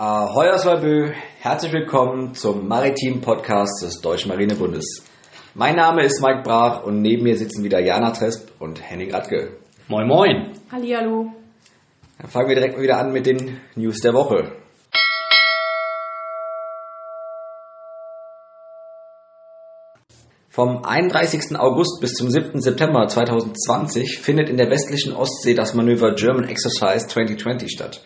Ahoi aus Walbö, herzlich willkommen zum Maritim Podcast des Deutschen Marinebundes. Mein Name ist Mike Brach und neben mir sitzen wieder Jana Tresp und Henning Radke. Moin Moin. Hallihallo. Dann fangen wir direkt mal wieder an mit den News der Woche. Vom 31. August bis zum 7. September 2020 findet in der westlichen Ostsee das Manöver German Exercise 2020 statt,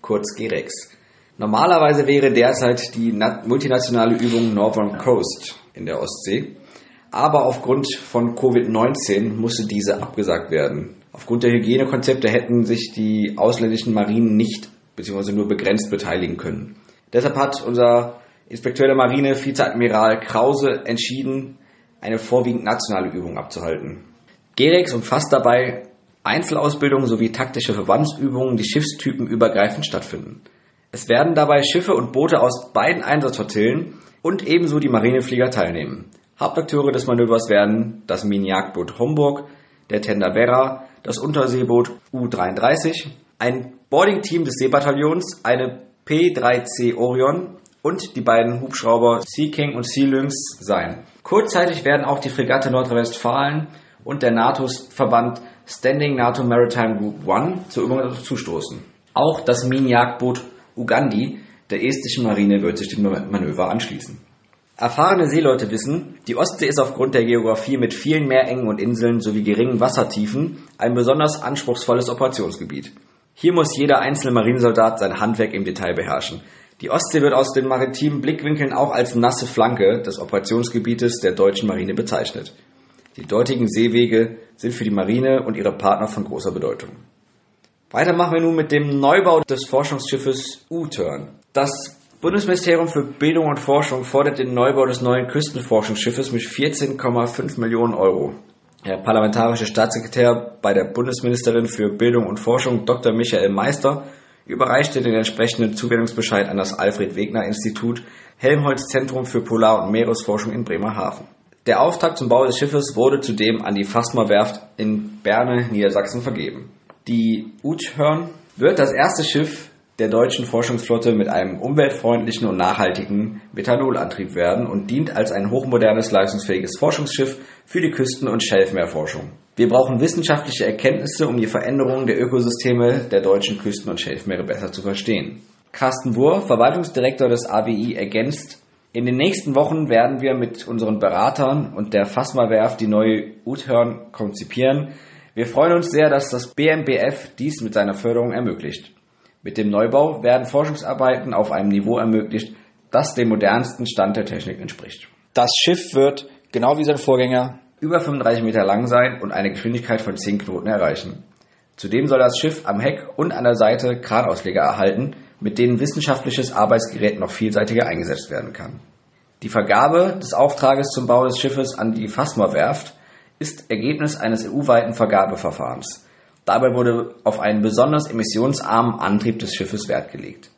kurz GEREX. Normalerweise wäre derzeit die multinationale Übung Northern Coast in der Ostsee, aber aufgrund von Covid-19 musste diese abgesagt werden. Aufgrund der Hygienekonzepte hätten sich die ausländischen Marinen nicht bzw. nur begrenzt beteiligen können. Deshalb hat unser Inspekteur der Marine, Vizeadmiral Krause, entschieden, eine vorwiegend nationale Übung abzuhalten. GEREX umfasst dabei Einzelausbildungen sowie taktische Verbandsübungen, die schiffstypenübergreifend stattfinden. Es werden dabei Schiffe und Boote aus beiden Einsatzflottillen und ebenso die Marineflieger teilnehmen. Hauptakteure des Manövers werden das Minenjagdboot Homburg, der Tender Vera, das Unterseeboot U-33, ein Boarding-Team des Seebataillons, eine P-3C Orion und die beiden Hubschrauber Sea King und Sea Lynx sein. Kurzzeitig werden auch die Fregatte Nordrhein-Westfalen und der NATO-Verband Standing NATO Maritime Group One zur Übung zustoßen. Auch das Minenjagdboot Ugandi der estischen Marine wird sich dem Manöver anschließen. Erfahrene Seeleute wissen, die Ostsee ist aufgrund der Geografie mit vielen Meerengen und Inseln sowie geringen Wassertiefen ein besonders anspruchsvolles Operationsgebiet. Hier muss jeder einzelne Marinesoldat sein Handwerk im Detail beherrschen. Die Ostsee wird aus den maritimen Blickwinkeln auch als nasse Flanke des Operationsgebietes der deutschen Marine bezeichnet. Die dortigen Seewege sind für die Marine und ihre Partner von großer Bedeutung. Weiter machen wir nun mit dem Neubau des Forschungsschiffes U-Turn. Das Bundesministerium für Bildung und Forschung fordert den Neubau des neuen Küstenforschungsschiffes mit 14,5 Millionen Euro. Der parlamentarische Staatssekretär bei der Bundesministerin für Bildung und Forschung Dr. Michael Meister überreichte den entsprechenden Zuwendungsbescheid an das Alfred Wegener Institut Helmholtz Zentrum für Polar- und Meeresforschung in Bremerhaven. Der Auftrag zum Bau des Schiffes wurde zudem an die Fasma Werft in Berne, Niedersachsen vergeben. Die Uthörn wird das erste Schiff der deutschen Forschungsflotte mit einem umweltfreundlichen und nachhaltigen Methanolantrieb werden und dient als ein hochmodernes, leistungsfähiges Forschungsschiff für die Küsten- und Schelfmeerforschung. Wir brauchen wissenschaftliche Erkenntnisse, um die Veränderungen der Ökosysteme der deutschen Küsten- und Schelfmeere besser zu verstehen. Carsten Wurr, Verwaltungsdirektor des AWI, ergänzt, in den nächsten Wochen werden wir mit unseren Beratern und der Fasma-Werft die neue Uthörn konzipieren, wir freuen uns sehr, dass das BMBF dies mit seiner Förderung ermöglicht. Mit dem Neubau werden Forschungsarbeiten auf einem Niveau ermöglicht, das dem modernsten Stand der Technik entspricht. Das Schiff wird, genau wie sein Vorgänger, über 35 Meter lang sein und eine Geschwindigkeit von 10 Knoten erreichen. Zudem soll das Schiff am Heck und an der Seite Kranausleger erhalten, mit denen wissenschaftliches Arbeitsgerät noch vielseitiger eingesetzt werden kann. Die Vergabe des Auftrages zum Bau des Schiffes an die Fasma Werft ist Ergebnis eines EU-weiten Vergabeverfahrens. Dabei wurde auf einen besonders emissionsarmen Antrieb des Schiffes Wert gelegt.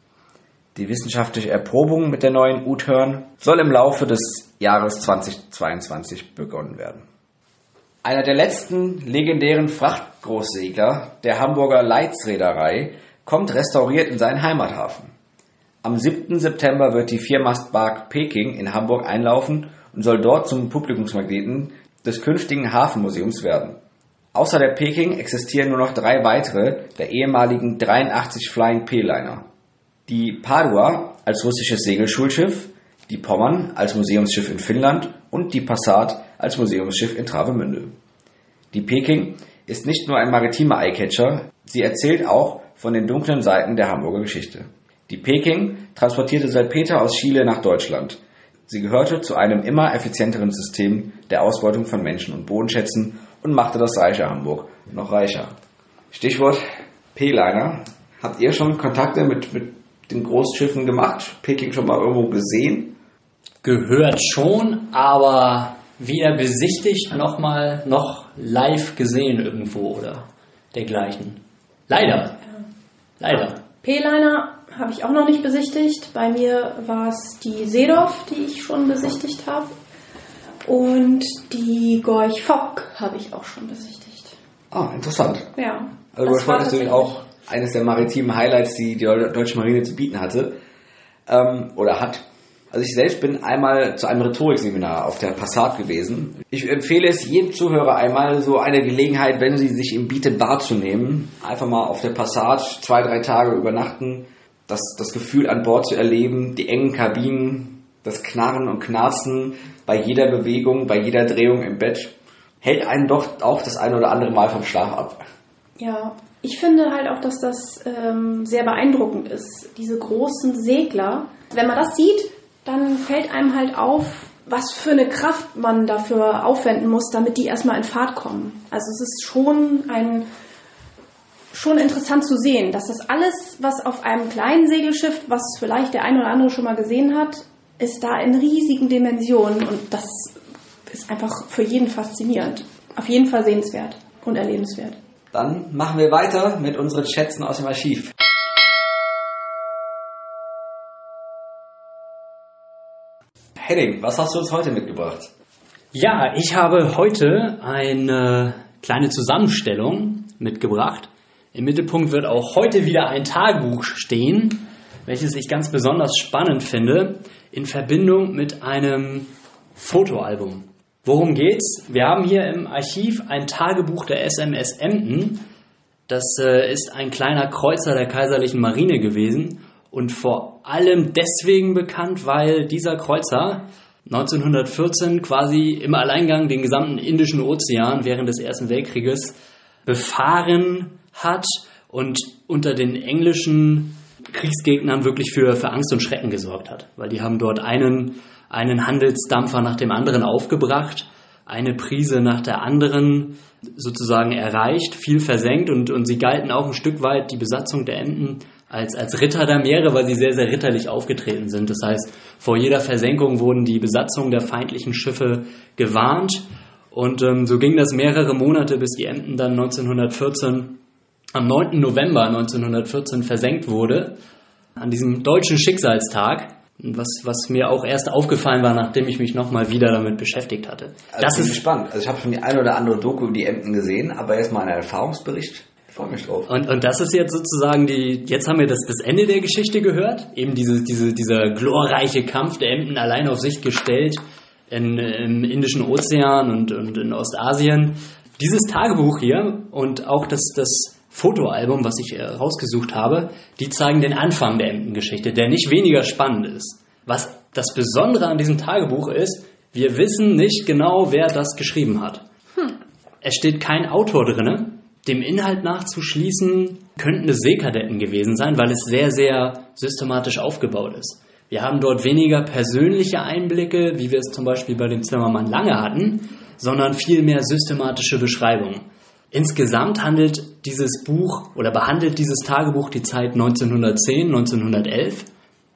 Die wissenschaftliche Erprobung mit der neuen U-Turn soll im Laufe des Jahres 2022 begonnen werden. Einer der letzten legendären Frachtgroßsegler der Hamburger Leitzreederei kommt restauriert in seinen Heimathafen. Am 7. September wird die Viermastbark Peking in Hamburg einlaufen und soll dort zum Publikumsmagneten des künftigen Hafenmuseums werden. Außer der Peking existieren nur noch drei weitere der ehemaligen 83 Flying P-Liner. Die Padua als russisches Segelschulschiff, die Pommern als Museumsschiff in Finnland und die Passat als Museumsschiff in Travemünde. Die Peking ist nicht nur ein maritimer Eyecatcher, sie erzählt auch von den dunklen Seiten der Hamburger Geschichte. Die Peking transportierte Salpeter aus Chile nach Deutschland, Sie gehörte zu einem immer effizienteren System der Ausbeutung von Menschen und Bodenschätzen und machte das reiche Hamburg noch reicher. Stichwort P-Liner. Habt ihr schon Kontakte mit, mit den Großschiffen gemacht? Peking schon mal irgendwo gesehen? Gehört schon, aber weder besichtigt noch mal noch live gesehen irgendwo oder dergleichen. Leider. Leider. P-Liner habe ich auch noch nicht besichtigt. Bei mir war es die Seedorf, die ich schon besichtigt habe. Und die Gorch Fock habe ich auch schon besichtigt. Ah, interessant. Ja. Also Gorch Fock ist natürlich auch eines der maritimen Highlights, die die deutsche Marine zu bieten hatte. ähm, oder hat. Also ich selbst bin einmal zu einem Rhetorikseminar auf der Passat gewesen. Ich empfehle es jedem Zuhörer einmal so eine Gelegenheit, wenn sie sich ihm bietet, wahrzunehmen. Einfach mal auf der Passat zwei, drei Tage übernachten, das, das Gefühl an Bord zu erleben, die engen Kabinen, das Knarren und Knarzen bei jeder Bewegung, bei jeder Drehung im Bett, hält einen doch auch das ein oder andere Mal vom Schlaf ab. Ja, ich finde halt auch, dass das ähm, sehr beeindruckend ist. Diese großen Segler, wenn man das sieht, dann fällt einem halt auf, was für eine Kraft man dafür aufwenden muss, damit die erstmal in Fahrt kommen. Also es ist schon ein schon interessant zu sehen, dass das alles, was auf einem kleinen Segelschiff, was vielleicht der eine oder andere schon mal gesehen hat, ist da in riesigen Dimensionen und das ist einfach für jeden faszinierend. Auf jeden Fall sehenswert und erlebenswert. Dann machen wir weiter mit unseren Schätzen aus dem Archiv. Henning, was hast du uns heute mitgebracht? Ja, ich habe heute eine kleine Zusammenstellung mitgebracht. Im Mittelpunkt wird auch heute wieder ein Tagebuch stehen, welches ich ganz besonders spannend finde, in Verbindung mit einem Fotoalbum. Worum geht's? Wir haben hier im Archiv ein Tagebuch der SMS Emden. Das äh, ist ein kleiner Kreuzer der Kaiserlichen Marine gewesen und vor allem deswegen bekannt, weil dieser Kreuzer 1914 quasi im Alleingang den gesamten Indischen Ozean während des Ersten Weltkrieges befahren hat und unter den englischen Kriegsgegnern wirklich für, für Angst und Schrecken gesorgt hat, weil die haben dort einen, einen Handelsdampfer nach dem anderen aufgebracht, eine Prise nach der anderen sozusagen erreicht, viel versenkt und, und sie galten auch ein Stück weit die Besatzung der Enten als, als Ritter der Meere, weil sie sehr, sehr ritterlich aufgetreten sind. Das heißt, vor jeder Versenkung wurden die Besatzungen der feindlichen Schiffe gewarnt. Und ähm, so ging das mehrere Monate, bis die Emden dann 1914, am 9. November 1914 versenkt wurde. An diesem deutschen Schicksalstag, was, was mir auch erst aufgefallen war, nachdem ich mich nochmal wieder damit beschäftigt hatte. Also das ist spannend. Also ich habe schon die eine oder andere Doku über die Emden gesehen, aber erstmal ein Erfahrungsbericht freue mich drauf. Und, und das ist jetzt sozusagen die, jetzt haben wir das, das Ende der Geschichte gehört, eben diese, diese, dieser glorreiche Kampf der Emden allein auf sich gestellt in, im Indischen Ozean und, und in Ostasien. Dieses Tagebuch hier und auch das, das Fotoalbum, was ich äh, rausgesucht habe, die zeigen den Anfang der Emdengeschichte, der nicht weniger spannend ist. Was das Besondere an diesem Tagebuch ist, wir wissen nicht genau, wer das geschrieben hat. Hm. Es steht kein Autor drinne, dem Inhalt nachzuschließen, könnten es Seekadetten gewesen sein, weil es sehr, sehr systematisch aufgebaut ist. Wir haben dort weniger persönliche Einblicke, wie wir es zum Beispiel bei dem Zimmermann lange hatten, sondern viel mehr systematische Beschreibungen. Insgesamt handelt dieses Buch oder behandelt dieses Tagebuch die Zeit 1910, 1911.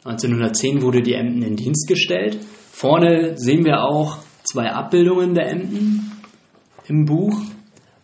1910 wurde die Emden in Dienst gestellt. Vorne sehen wir auch zwei Abbildungen der Emden im Buch.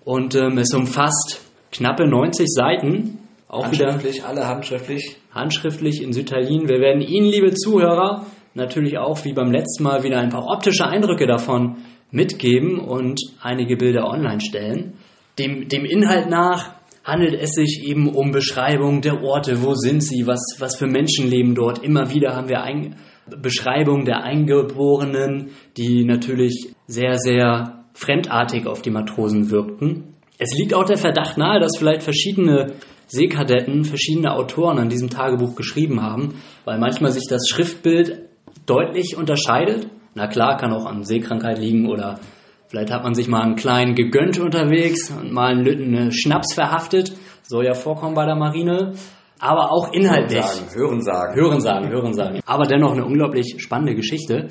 Und ähm, es umfasst knappe 90 Seiten. Auch handschriftlich, wieder alle handschriftlich. Handschriftlich in Sütterlin. Wir werden Ihnen, liebe Zuhörer, natürlich auch wie beim letzten Mal wieder ein paar optische Eindrücke davon mitgeben und einige Bilder online stellen. Dem, dem Inhalt nach handelt es sich eben um Beschreibung der Orte, wo sind sie, was, was für Menschen leben dort. Immer wieder haben wir ein, Beschreibung der Eingeborenen, die natürlich sehr, sehr fremdartig auf die Matrosen wirkten. Es liegt auch der Verdacht nahe, dass vielleicht verschiedene Seekadetten, verschiedene Autoren an diesem Tagebuch geschrieben haben, weil manchmal sich das Schriftbild deutlich unterscheidet. Na klar, kann auch an Seekrankheit liegen oder vielleicht hat man sich mal einen kleinen gegönnt unterwegs und mal einen Lütten Schnaps verhaftet. Soll ja vorkommen bei der Marine. Aber auch inhaltlich. Hören sagen. Hören sagen, hören sagen. Aber dennoch eine unglaublich spannende Geschichte.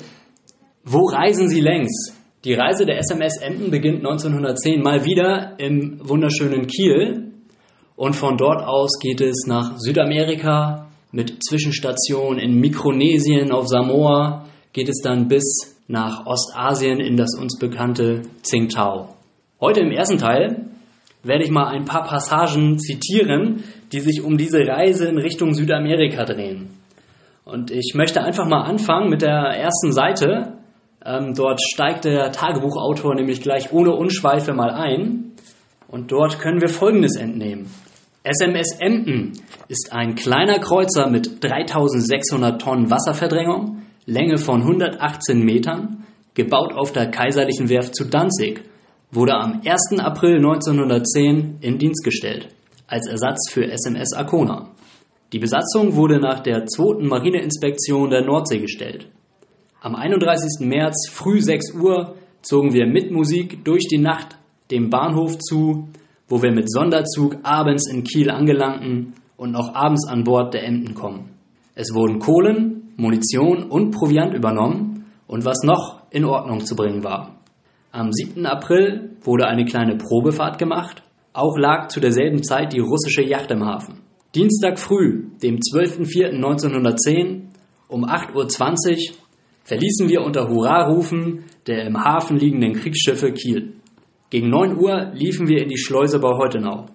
Wo reisen Sie längs? Die Reise der SMS Emden beginnt 1910 mal wieder im wunderschönen Kiel und von dort aus geht es nach Südamerika mit Zwischenstation in Mikronesien auf Samoa geht es dann bis nach Ostasien in das uns bekannte Tsingtao. Heute im ersten Teil werde ich mal ein paar Passagen zitieren, die sich um diese Reise in Richtung Südamerika drehen. Und ich möchte einfach mal anfangen mit der ersten Seite ähm, dort steigt der Tagebuchautor nämlich gleich ohne Unschweife mal ein. Und dort können wir Folgendes entnehmen. SMS Emden ist ein kleiner Kreuzer mit 3600 Tonnen Wasserverdrängung, Länge von 118 Metern, gebaut auf der Kaiserlichen Werft zu Danzig, wurde am 1. April 1910 in Dienst gestellt, als Ersatz für SMS Arkona. Die Besatzung wurde nach der 2. Marineinspektion der Nordsee gestellt. Am 31. März früh 6 Uhr zogen wir mit Musik durch die Nacht dem Bahnhof zu, wo wir mit Sonderzug abends in Kiel angelangten und noch abends an Bord der Emden kommen. Es wurden Kohlen, Munition und Proviant übernommen und was noch in Ordnung zu bringen war. Am 7. April wurde eine kleine Probefahrt gemacht. Auch lag zu derselben Zeit die russische Yacht im Hafen. Dienstag früh, dem 12.04.1910 um 8.20 Uhr verließen wir unter Hurrarufen der im Hafen liegenden Kriegsschiffe Kiel. Gegen 9 Uhr liefen wir in die Schleuse bei Heutenau.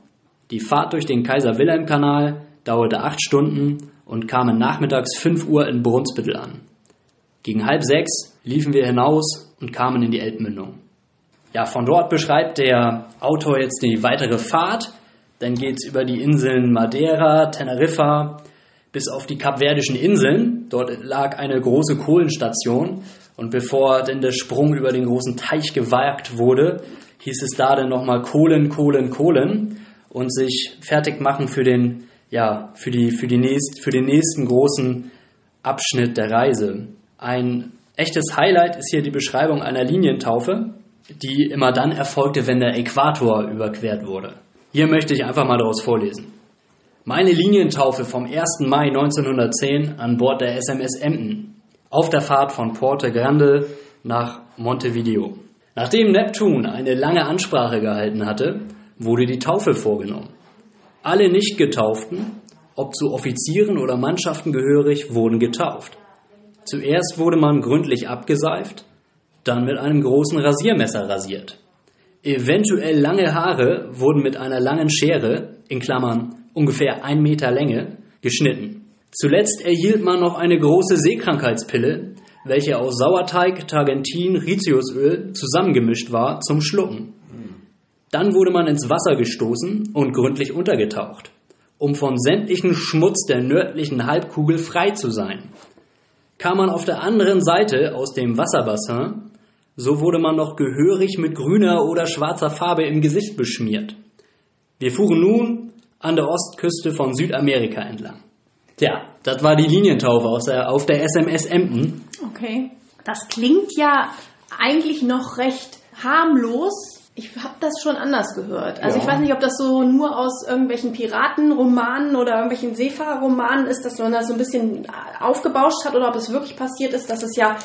Die Fahrt durch den Kaiser-Wilhelm-Kanal dauerte acht Stunden und kamen nachmittags 5 Uhr in Brunsbüttel an. Gegen halb sechs liefen wir hinaus und kamen in die Elbmündung. Ja, von dort beschreibt der Autor jetzt die weitere Fahrt. Dann geht es über die Inseln Madeira, Teneriffa bis auf die Kapverdischen Inseln. Dort lag eine große Kohlenstation. Und bevor denn der Sprung über den großen Teich gewagt wurde, hieß es da dann nochmal Kohlen, Kohlen, Kohlen und sich fertig machen für den, ja, für die, für die nächst, für den nächsten großen Abschnitt der Reise. Ein echtes Highlight ist hier die Beschreibung einer Linientaufe, die immer dann erfolgte, wenn der Äquator überquert wurde. Hier möchte ich einfach mal daraus vorlesen. Meine Linientaufe vom 1. Mai 1910 an Bord der SMS Emden auf der Fahrt von Porte Grande nach Montevideo. Nachdem Neptun eine lange Ansprache gehalten hatte, wurde die Taufe vorgenommen. Alle Nicht-Getauften, ob zu Offizieren oder Mannschaften gehörig, wurden getauft. Zuerst wurde man gründlich abgeseift, dann mit einem großen Rasiermesser rasiert. Eventuell lange Haare wurden mit einer langen Schere, in Klammern ungefähr ein Meter Länge, geschnitten. Zuletzt erhielt man noch eine große Seekrankheitspille, welche aus Sauerteig, Targentin, Riziusöl zusammengemischt war, zum Schlucken. Dann wurde man ins Wasser gestoßen und gründlich untergetaucht, um von sämtlichen Schmutz der nördlichen Halbkugel frei zu sein. Kam man auf der anderen Seite aus dem Wasserbassin, so wurde man noch gehörig mit grüner oder schwarzer Farbe im Gesicht beschmiert. Wir fuhren nun an der Ostküste von Südamerika entlang. Tja, das war die Linientaufe aus der, auf der SMS Emden. Okay. Das klingt ja eigentlich noch recht harmlos. Ich habe das schon anders gehört. Also Ja. ich weiß nicht, ob das so nur aus irgendwelchen Piratenromanen oder irgendwelchen Seefahrerromanen ist, dass man das so ein bisschen aufgebauscht hat oder ob es wirklich passiert ist, dass es ja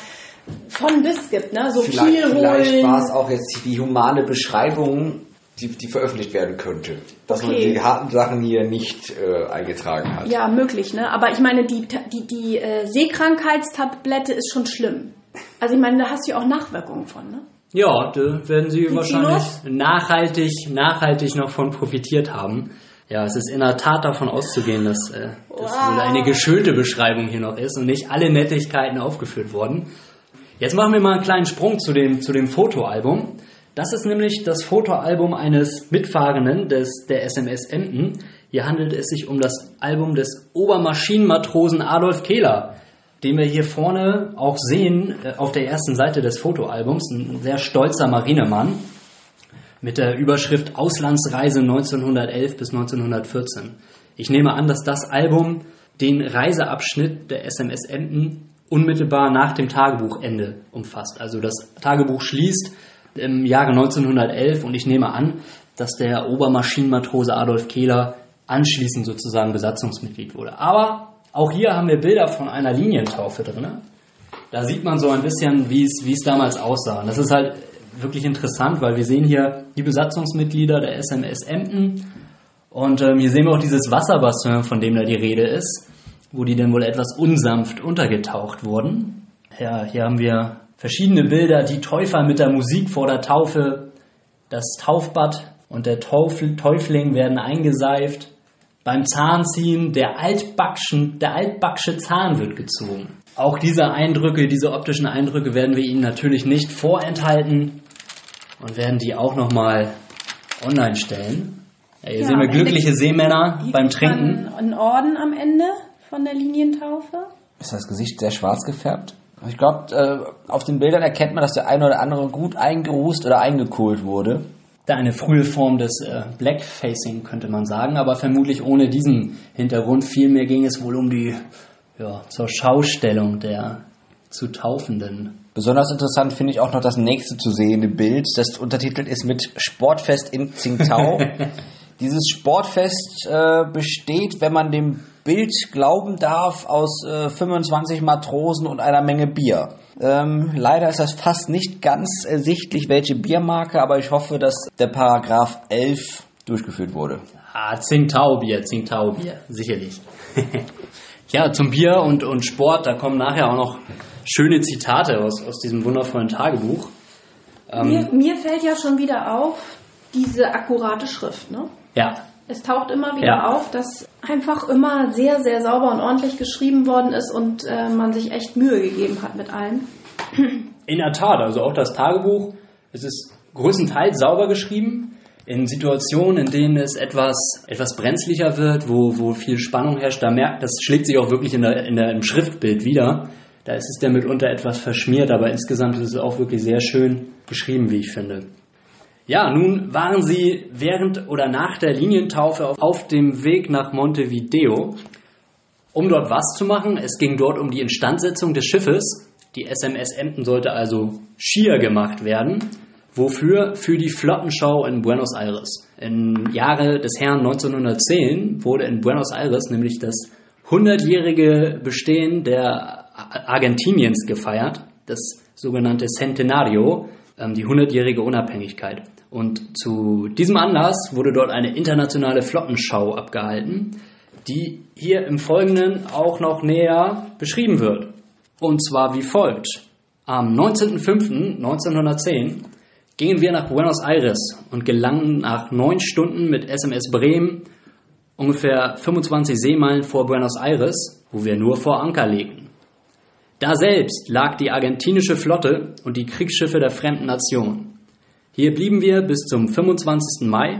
von bis gibt, ne? So Vielleicht, viel vielleicht holen. war es auch jetzt die humane Beschreibung, die, die veröffentlicht werden könnte. Dass man Okay. die harten Sachen hier nicht äh, eingetragen hat. Ja, möglich, ne? Aber ich meine, die, die, die äh, Seekrankheitstablette ist schon schlimm. Also ich meine, da hast du ja auch Nachwirkungen von, ne? Ja, da werden Sie wahrscheinlich los? nachhaltig, nachhaltig noch von profitiert haben. Ja, es ist in der Tat davon auszugehen, dass äh, das Wow. wohl eine geschönte Beschreibung hier noch ist und nicht alle Nettigkeiten aufgeführt worden. Jetzt machen wir mal einen kleinen Sprung zu dem, zu dem Fotoalbum. Das ist nämlich das Fotoalbum eines Mitfahrenden des, der SMS Emden. Hier handelt es sich um das Album des Obermaschinenmatrosen Adolf Kehler, den wir hier vorne auch sehen äh, auf der ersten Seite des Fotoalbums. Ein sehr stolzer Marinemann mit der Überschrift Auslandsreise 1911 bis 1914. Ich nehme an, dass das Album den Reiseabschnitt der SMS Emden unmittelbar nach dem Tagebuchende umfasst. Also das Tagebuch schließt im Jahre 1911 und ich nehme an, dass der Obermaschinenmatrose Adolf Kehler anschließend sozusagen Besatzungsmitglied wurde. Aber auch hier haben wir Bilder von einer Linientaufe drin. Da sieht man so ein bisschen, wie es, damals aussah. Und das ist halt wirklich interessant, weil wir sehen hier die Besatzungsmitglieder der SMS Emden und ähm, hier sehen wir auch dieses Wasserbassin, von dem da die Rede ist, wo die dann wohl etwas unsanft untergetaucht wurden. Ja, hier haben wir verschiedene Bilder, die Täufer mit der Musik vor der Taufe, das Taufbad und der Teufel, Täufling werden eingeseift. Beim Zahnziehen der altbackschen, der altbacksche Zahn wird gezogen. Auch diese Eindrücke, diese optischen Eindrücke werden wir Ihnen natürlich nicht vorenthalten und werden die auch nochmal online stellen. Ja, hier Ja, sehen wir am Ende glückliche Seemänner Hier beim Trinken. Einen Orden am Ende von der Linientaufe. Ist das Gesicht sehr schwarz gefärbt? Ich glaube, äh, auf den Bildern erkennt man, dass der eine oder andere gut eingerußt oder eingekohlt wurde. Da eine frühe Form des äh, Blackfacing, könnte man sagen, aber vermutlich ohne diesen Hintergrund. Vielmehr ging es wohl um die, ja, zur Schaustellung der zu Taufenden. Besonders interessant finde ich auch noch das nächste zu sehende Bild, das untertitelt ist mit Sportfest in Tsingtao. Dieses Sportfest äh, besteht, wenn man dem Bild glauben darf, aus äh, 25 Matrosen und einer Menge Bier. Ähm, leider ist das fast nicht ganz ersichtlich, welche Biermarke, aber ich hoffe, dass der Paragraph 11 durchgeführt wurde. Ah, Tsingtao-Bier, Tsingtao-Bier, sicherlich. ja, zum Bier und, und Sport, da kommen nachher auch noch schöne Zitate aus, aus diesem wundervollen Tagebuch. Ähm, Mir, mir fällt ja schon wieder auf, diese akkurate Schrift. Ne? ja, Es taucht immer wieder Ja. auf, dass einfach immer sehr, sehr sauber und ordentlich geschrieben worden ist und äh, man sich echt Mühe gegeben hat mit allem. In der Tat, also auch das Tagebuch, es ist größtenteils sauber geschrieben. In Situationen, in denen es etwas, etwas brenzlicher wird, wo, wo viel Spannung herrscht, da merkt, das schlägt sich auch wirklich in der, in der, im Schriftbild wieder. Da ist es dann mitunter etwas verschmiert, aber insgesamt ist es auch wirklich sehr schön geschrieben, wie ich finde. Ja, nun waren sie während oder nach der Linientaufe auf, dem Weg nach Montevideo, um dort was zu machen. Es ging dort um die Instandsetzung des Schiffes. Die SMS Emden sollte also schier gemacht werden. Wofür? Für die Flottenschau in Buenos Aires. Im Jahre des Herrn 1910 wurde in Buenos Aires nämlich das 100-jährige Bestehen der Argentiniens gefeiert, das sogenannte Centenario, ähm, die 100-jährige Unabhängigkeit. Und zu diesem Anlass wurde dort eine internationale Flottenschau abgehalten, die hier im Folgenden auch noch näher beschrieben wird. Und zwar wie folgt. Am 19.05.1910 gingen wir nach Buenos Aires und gelangen nach neun Stunden mit SMS Bremen ungefähr 25 Seemeilen vor Buenos Aires, wo wir nur vor Anker legten. Da selbst lag die argentinische Flotte und die Kriegsschiffe der fremden Nation. Hier blieben wir bis zum 25. Mai,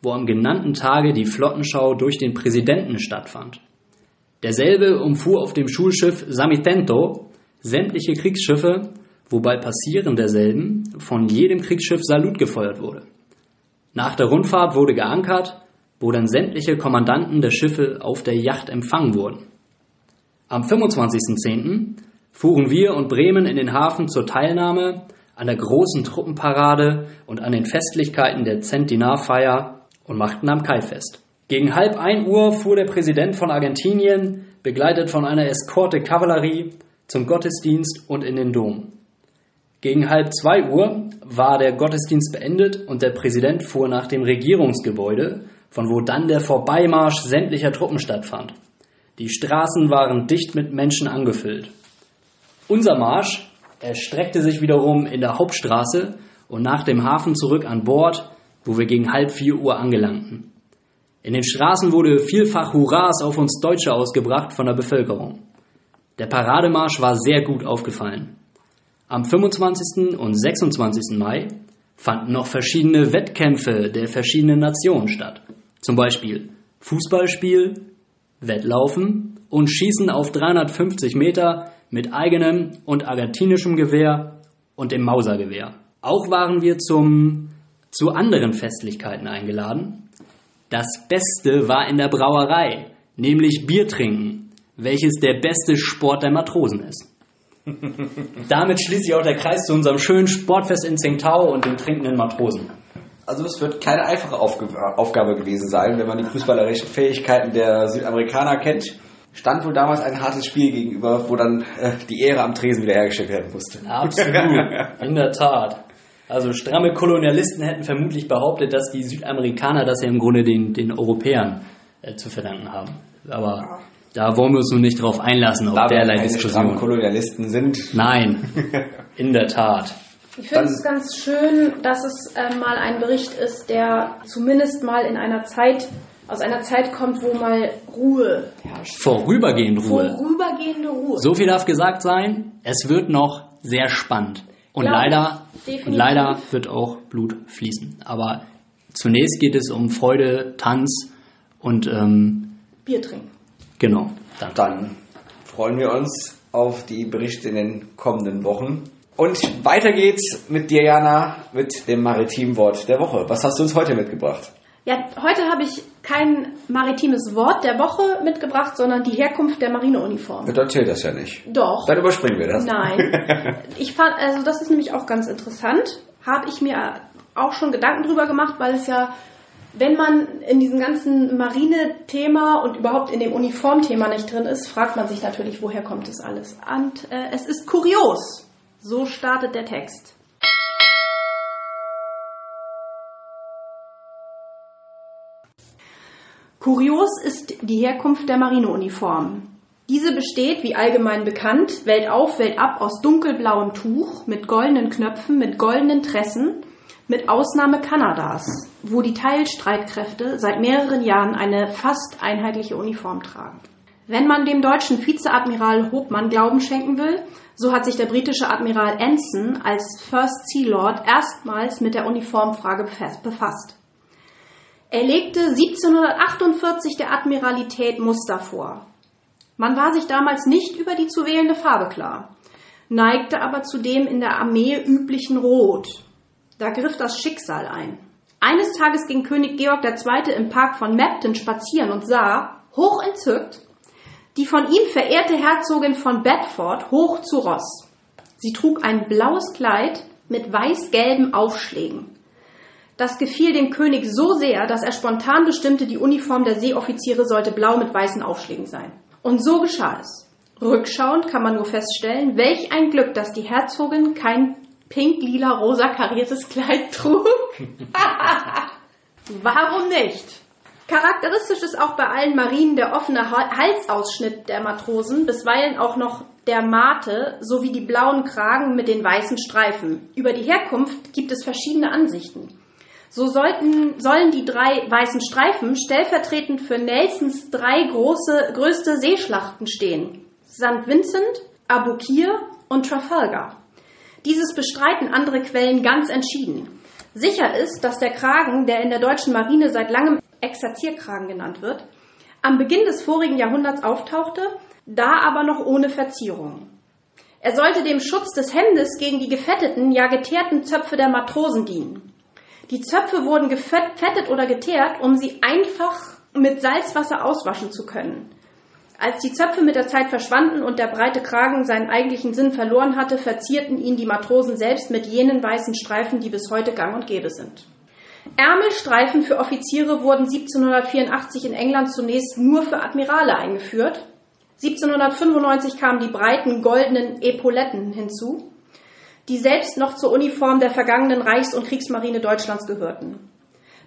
wo am genannten Tage die Flottenschau durch den Präsidenten stattfand. Derselbe umfuhr auf dem Schulschiff Samitento sämtliche Kriegsschiffe, wobei Passieren derselben von jedem Kriegsschiff Salut gefeuert wurde. Nach der Rundfahrt wurde geankert, wo dann sämtliche Kommandanten der Schiffe auf der Yacht empfangen wurden. Am 25.10. fuhren wir und Bremen in den Hafen zur Teilnahme an der großen Truppenparade und an den Festlichkeiten der Centenarfeier und machten am Kai fest. Gegen halb ein Uhr fuhr der Präsident von Argentinien, begleitet von einer Eskorte Kavallerie, zum Gottesdienst und in den Dom. Gegen halb zwei Uhr war der Gottesdienst beendet und der Präsident fuhr nach dem Regierungsgebäude, von wo dann der Vorbeimarsch sämtlicher Truppen stattfand. Die Straßen waren dicht mit Menschen angefüllt. Unser Marsch erstreckte sich wiederum in der Hauptstraße und nach dem Hafen zurück an Bord, wo wir gegen halb vier Uhr angelangten. In den Straßen wurde vielfach Hurras auf uns Deutsche ausgebracht von der Bevölkerung. Der Parademarsch war sehr gut aufgefallen. Am 25. und 26. Mai fanden noch verschiedene Wettkämpfe der verschiedenen Nationen statt. Zum Beispiel Fußballspiel, Wettlaufen und Schießen auf 350 Meter mit eigenem und argentinischem Gewehr und dem Mausergewehr. Auch waren wir zum, zu anderen Festlichkeiten eingeladen. Das Beste war in der Brauerei, nämlich Bier trinken, welches der beste Sport der Matrosen ist. Damit schließt sich auch der Kreis zu unserem schönen Sportfest in Tsingtao und den trinkenden Matrosen. Also es wird keine einfache Aufgabe gewesen sein, wenn man die fußballerischen Fähigkeiten der Südamerikaner kennt. Stand wohl damals ein hartes Spiel gegenüber, wo dann äh, die Ehre am Tresen wiederhergestellt werden musste. Absolut, in der Tat. Also stramme Kolonialisten hätten vermutlich behauptet, dass die Südamerikaner das ja im Grunde den, den Europäern äh, zu verdanken haben. Aber da wollen wir uns nun nicht drauf einlassen, auf Da wir derlei Diskussion. Kolonialisten sind, Nein, in der Tat. Ich finde es ganz schön, dass es äh, mal ein Bericht ist, der zumindest mal in einer Zeit, aus einer Zeit kommt, wo mal Ruhe herrscht. Vorübergehend Ruhe. Vorübergehende Ruhe. So viel darf gesagt sein, es wird noch sehr spannend. Und leider, Definitiv. und leider wird auch Blut fließen. Aber zunächst geht es um Freude, Tanz und ähm, Bier trinken. genau. Dann. Dann freuen wir uns auf die Berichte in den kommenden Wochen. Und weiter geht's mit dir, Jana, mit dem maritimen Wort der Woche. Was hast du uns heute mitgebracht? Ja, heute habe ich kein maritimes Wort der Woche mitgebracht, sondern die Herkunft der Marineuniform. Dann erzähl das ja nicht. Doch. Dann überspringen wir das. Nein. Ich fand, also das ist nämlich auch ganz interessant. Habe ich mir auch schon Gedanken drüber gemacht, weil es ja, wenn man in diesem ganzen Marine-Thema und überhaupt in dem Uniformthema nicht drin ist, fragt man sich natürlich, woher kommt das alles. Und äh, es ist kurios. So startet der Text. Kurios ist die Herkunft der Marineuniform. Diese besteht, wie allgemein bekannt, weltauf, weltab aus dunkelblauem Tuch mit goldenen Knöpfen, mit goldenen Tressen, mit Ausnahme Kanadas, wo die Teilstreitkräfte seit mehreren Jahren eine fast einheitliche Uniform tragen. Wenn man dem deutschen Vizeadmiral Hopmann Glauben schenken will, so hat sich der britische Admiral Anson als First Sea Lord erstmals mit der Uniformfrage befasst. Er legte 1748 der Admiralität Muster vor. Man war sich damals nicht über die zu wählende Farbe klar, neigte aber zu dem in der Armee üblichen Rot. Da griff das Schicksal ein. Eines Tages ging König Georg II. im Park von Mapton spazieren und sah, hoch entzückt, die von ihm verehrte Herzogin von Bedford hoch zu Ross. Sie trug ein blaues Kleid mit weiß-gelben Aufschlägen. Das gefiel dem König so sehr, dass er spontan bestimmte, die Uniform der Seeoffiziere sollte blau mit weißen Aufschlägen sein. Und so geschah es. Rückschauend kann man nur feststellen, welch ein Glück, dass die Herzogin kein pink-lila-rosa kariertes Kleid trug. Warum nicht? Charakteristisch ist auch bei allen Marinen der offene Halsausschnitt der Matrosen, bisweilen auch noch der Mate sowie die blauen Kragen mit den weißen Streifen. Über die Herkunft gibt es verschiedene Ansichten. So sollten, sollen die drei weißen Streifen stellvertretend für Nelsons drei große, größte Seeschlachten stehen. St. Vincent, Aboukir und Trafalgar. Dieses bestreiten andere Quellen ganz entschieden. Sicher ist, dass der Kragen, der in der deutschen Marine seit langem Exerzierkragen genannt wird, am Beginn des vorigen Jahrhunderts auftauchte, da aber noch ohne Verzierung. Er sollte dem Schutz des Hemdes gegen die gefetteten, ja geteerten Zöpfe der Matrosen dienen. Die Zöpfe wurden gefettet oder geteert, um sie einfach mit Salzwasser auswaschen zu können. Als die Zöpfe mit der Zeit verschwanden und der breite Kragen seinen eigentlichen Sinn verloren hatte, verzierten ihn die Matrosen selbst mit jenen weißen Streifen, die bis heute gang und gäbe sind. Ärmelstreifen für Offiziere wurden 1784 in England zunächst nur für Admirale eingeführt. 1795 kamen die breiten goldenen Epauletten hinzu, die selbst noch zur Uniform der vergangenen Reichs- und Kriegsmarine Deutschlands gehörten.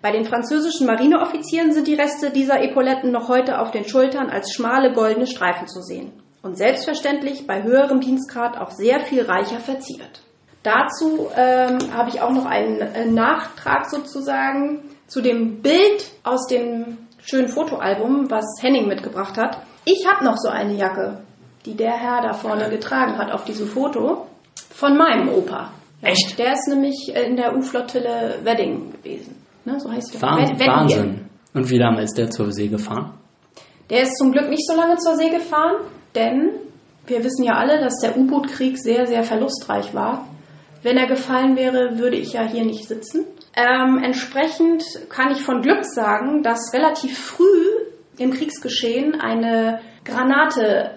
Bei den französischen Marineoffizieren sind die Reste dieser Epauletten noch heute auf den Schultern als schmale goldene Streifen zu sehen und selbstverständlich bei höherem Dienstgrad auch sehr viel reicher verziert. Dazu ähm, habe ich auch noch einen äh, Nachtrag sozusagen zu dem Bild aus dem schönen Fotoalbum, was Henning mitgebracht hat. Ich habe noch so eine Jacke, die der Herr da vorne getragen hat auf diesem Foto, von meinem Opa. Ja, Echt? Der ist nämlich in der U-Flottille Wedding gewesen. Ne, so heißt der. Wahnsinn. Wahnsinn. Und wie lange ist der zur See gefahren? Der ist zum Glück nicht so lange zur See gefahren, denn wir wissen ja alle, dass der U-Boot-Krieg sehr, sehr verlustreich war. Wenn er gefallen wäre, würde ich ja hier nicht sitzen. Ähm, entsprechend kann ich von Glück sagen, dass relativ früh im Kriegsgeschehen eine Granate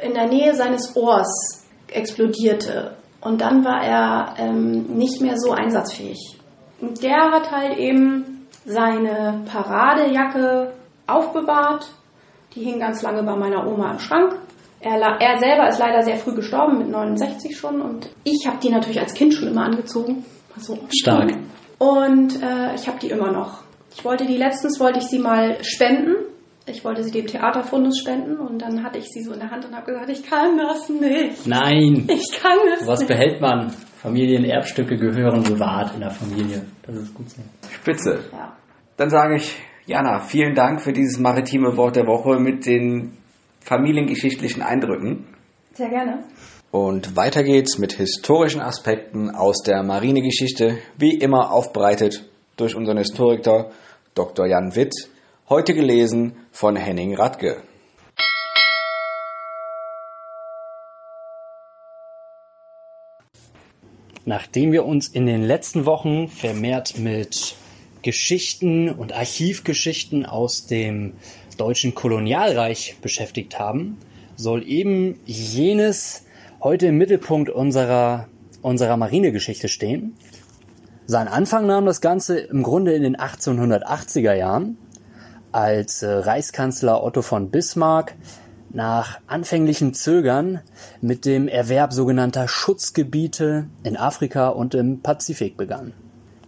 äh, in der Nähe seines Ohrs explodierte. Und dann war er ähm, nicht mehr so einsatzfähig. Und der hat halt eben seine Paradejacke aufbewahrt. Die hing ganz lange bei meiner Oma im Schrank. Er, er selber ist leider sehr früh gestorben, mit 69 schon. Und ich habe die natürlich als Kind schon immer angezogen. Also, Stark. Und äh, ich habe die immer noch. Ich wollte die letztens, wollte ich sie mal spenden. Ich wollte sie dem Theaterfundus spenden und dann hatte ich sie so in der Hand und habe gesagt, ich kann das nicht. Nein. Ich kann das Was nicht. behält man? Familienerbstücke gehören bewahrt in der Familie. Das ist gut so. Spitze. Ja. Dann sage ich, Jana, vielen Dank für dieses maritime Wort der Woche mit den familiengeschichtlichen Eindrücken. Sehr gerne. Und weiter geht's mit historischen Aspekten aus der Marinegeschichte, wie immer aufbereitet durch unseren Historiker Dr. Jan Witt, heute gelesen von Henning Radke. Nachdem wir uns in den letzten Wochen vermehrt mit Geschichten und Archivgeschichten aus dem deutschen Kolonialreich beschäftigt haben, soll eben jenes heute im Mittelpunkt unserer, unserer Marinegeschichte stehen. Sein Anfang nahm das Ganze im Grunde in den 1880er Jahren, als äh, Reichskanzler Otto von Bismarck nach anfänglichem Zögern mit dem Erwerb sogenannter Schutzgebiete in Afrika und im Pazifik begann.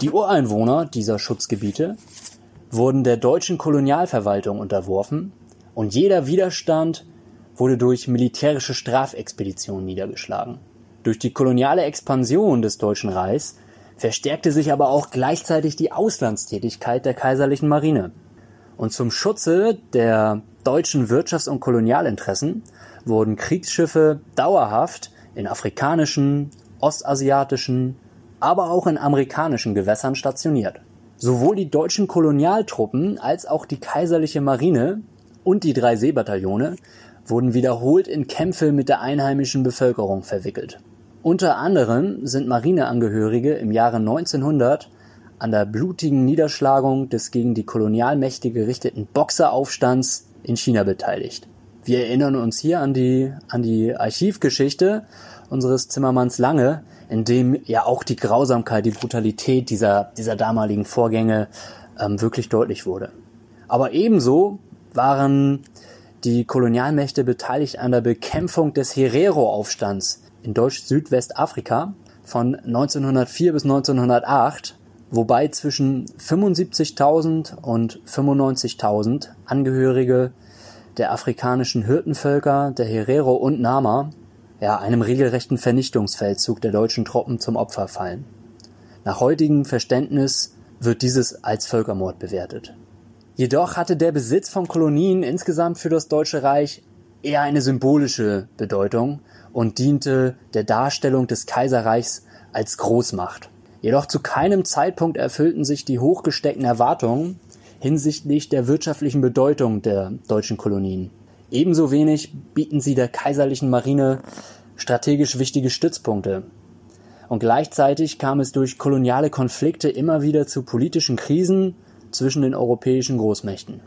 Die Ureinwohner dieser Schutzgebiete wurden der deutschen Kolonialverwaltung unterworfen und jeder Widerstand wurde durch militärische Strafexpeditionen niedergeschlagen. Durch die koloniale Expansion des Deutschen Reichs verstärkte sich aber auch gleichzeitig die Auslandstätigkeit der kaiserlichen Marine. Und zum Schutze der deutschen Wirtschafts- und Kolonialinteressen wurden Kriegsschiffe dauerhaft in afrikanischen, ostasiatischen, aber auch in amerikanischen Gewässern stationiert. Sowohl die deutschen Kolonialtruppen als auch die kaiserliche Marine und die drei Seebataillone wurden wiederholt in Kämpfe mit der einheimischen Bevölkerung verwickelt. Unter anderem sind Marineangehörige im Jahre 1900 an der blutigen Niederschlagung des gegen die Kolonialmächte gerichteten Boxeraufstands in China beteiligt. Wir erinnern uns hier an die, an die Archivgeschichte unseres Zimmermanns Lange, in dem ja auch die Grausamkeit, die Brutalität dieser, dieser damaligen Vorgänge ähm, wirklich deutlich wurde. Aber ebenso waren die Kolonialmächte beteiligt an der Bekämpfung des Herero-Aufstands in Deutsch-Südwestafrika von 1904 bis 1908, wobei zwischen 75.000 und 95.000 Angehörige der afrikanischen Hirtenvölker, der Herero und Nama ja, einem regelrechten Vernichtungsfeldzug der deutschen Truppen zum Opfer fallen. Nach heutigem Verständnis wird dieses als Völkermord bewertet. Jedoch hatte der Besitz von Kolonien insgesamt für das Deutsche Reich eher eine symbolische Bedeutung und diente der Darstellung des Kaiserreichs als Großmacht. Jedoch zu keinem Zeitpunkt erfüllten sich die hochgesteckten Erwartungen hinsichtlich der wirtschaftlichen Bedeutung der deutschen Kolonien. Ebenso wenig bieten sie der kaiserlichen Marine strategisch wichtige Stützpunkte. Und gleichzeitig kam es durch koloniale Konflikte immer wieder zu politischen Krisen zwischen den europäischen Großmächten.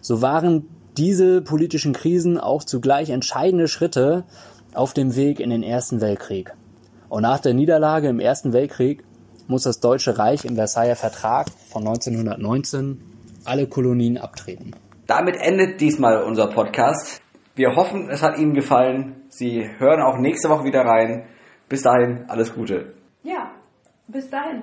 So waren diese politischen Krisen auch zugleich entscheidende Schritte auf dem Weg in den Ersten Weltkrieg. Und nach der Niederlage im Ersten Weltkrieg muss das Deutsche Reich im Versailler Vertrag von 1919 alle Kolonien abtreten. Damit endet diesmal unser Podcast. Wir hoffen, es hat Ihnen gefallen. Sie hören auch nächste Woche wieder rein. Bis dahin, alles Gute. Ja, bis dahin.